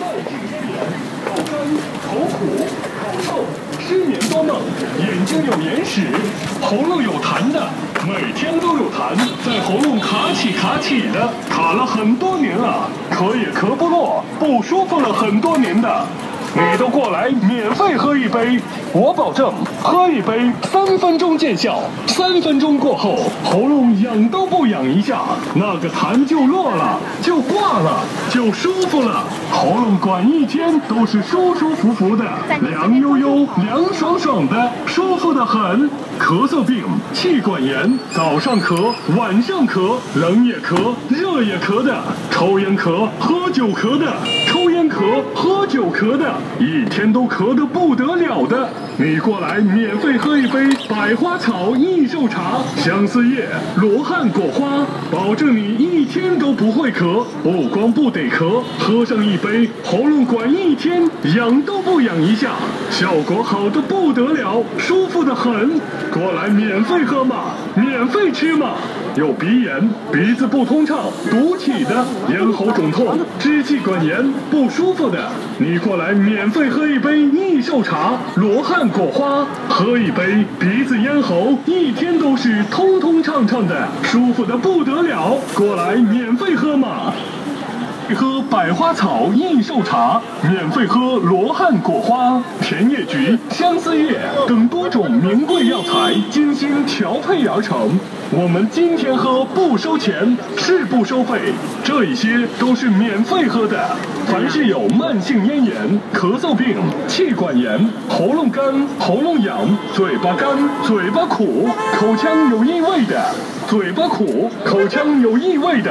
慢性咽炎口干口苦口臭失眠多梦眼睛有眼屎喉咙有痰的每天都有痰在喉咙卡起卡起的卡了很多年了咳也咳不落不舒服了很多年的。你都过来免费喝一杯，我保证喝一杯三分钟见效，三分钟过后喉咙痒都不痒一下，那个痰就落了，就挂了，就舒服了，喉咙管一天都是舒舒服服的，凉悠悠、凉爽爽的，舒服的很。咳嗽病、气管炎，早上咳，晚上咳，冷也咳，热也咳的，抽烟咳、喝酒咳的，抽烟咳、喝酒咳的，一天都咳得不得了的，你过来免费喝一杯百花草益寿茶，相思叶、罗汉果花，保证你一天都不会咳，不光不得咳，喝上一杯，喉咙管一天痒都不痒一下，效果好的不得了，舒服的很。过来免费喝嘛，免费吃嘛。有鼻炎、鼻子不通畅、堵起的，咽喉肿痛、支气管炎不舒服的，你过来免费喝一杯益寿茶，罗汉果花，喝一杯，鼻子咽喉一天都是通通畅畅的，舒服的不得了。过来免费喝嘛。喝百花草益寿茶，免费喝罗汉果花、甜叶菊、相思叶等多种名贵药材精心调配而成。我们今天喝不收钱，是不收费，这一些都是免费喝的。凡是有慢性咽炎、咳嗽病、气管炎、喉咙干、喉咙痒、嘴巴干、嘴巴苦、口腔有异味的。嘴巴苦、口腔有异味的、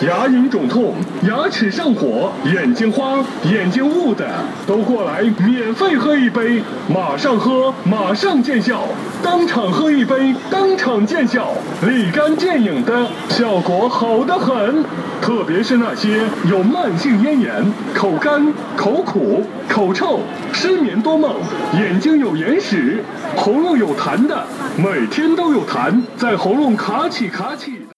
牙龈肿痛、牙齿上火、眼睛花、眼睛雾的，都过来免费喝一杯，马上喝，马上见效，当场喝一杯，当场见效，立竿见影的效果好得很。特别是那些有慢性咽炎、口干、口苦、口臭、失眠多梦、眼睛有眼屎、喉咙有痰的，每天都有痰在喉咙卡起卡起。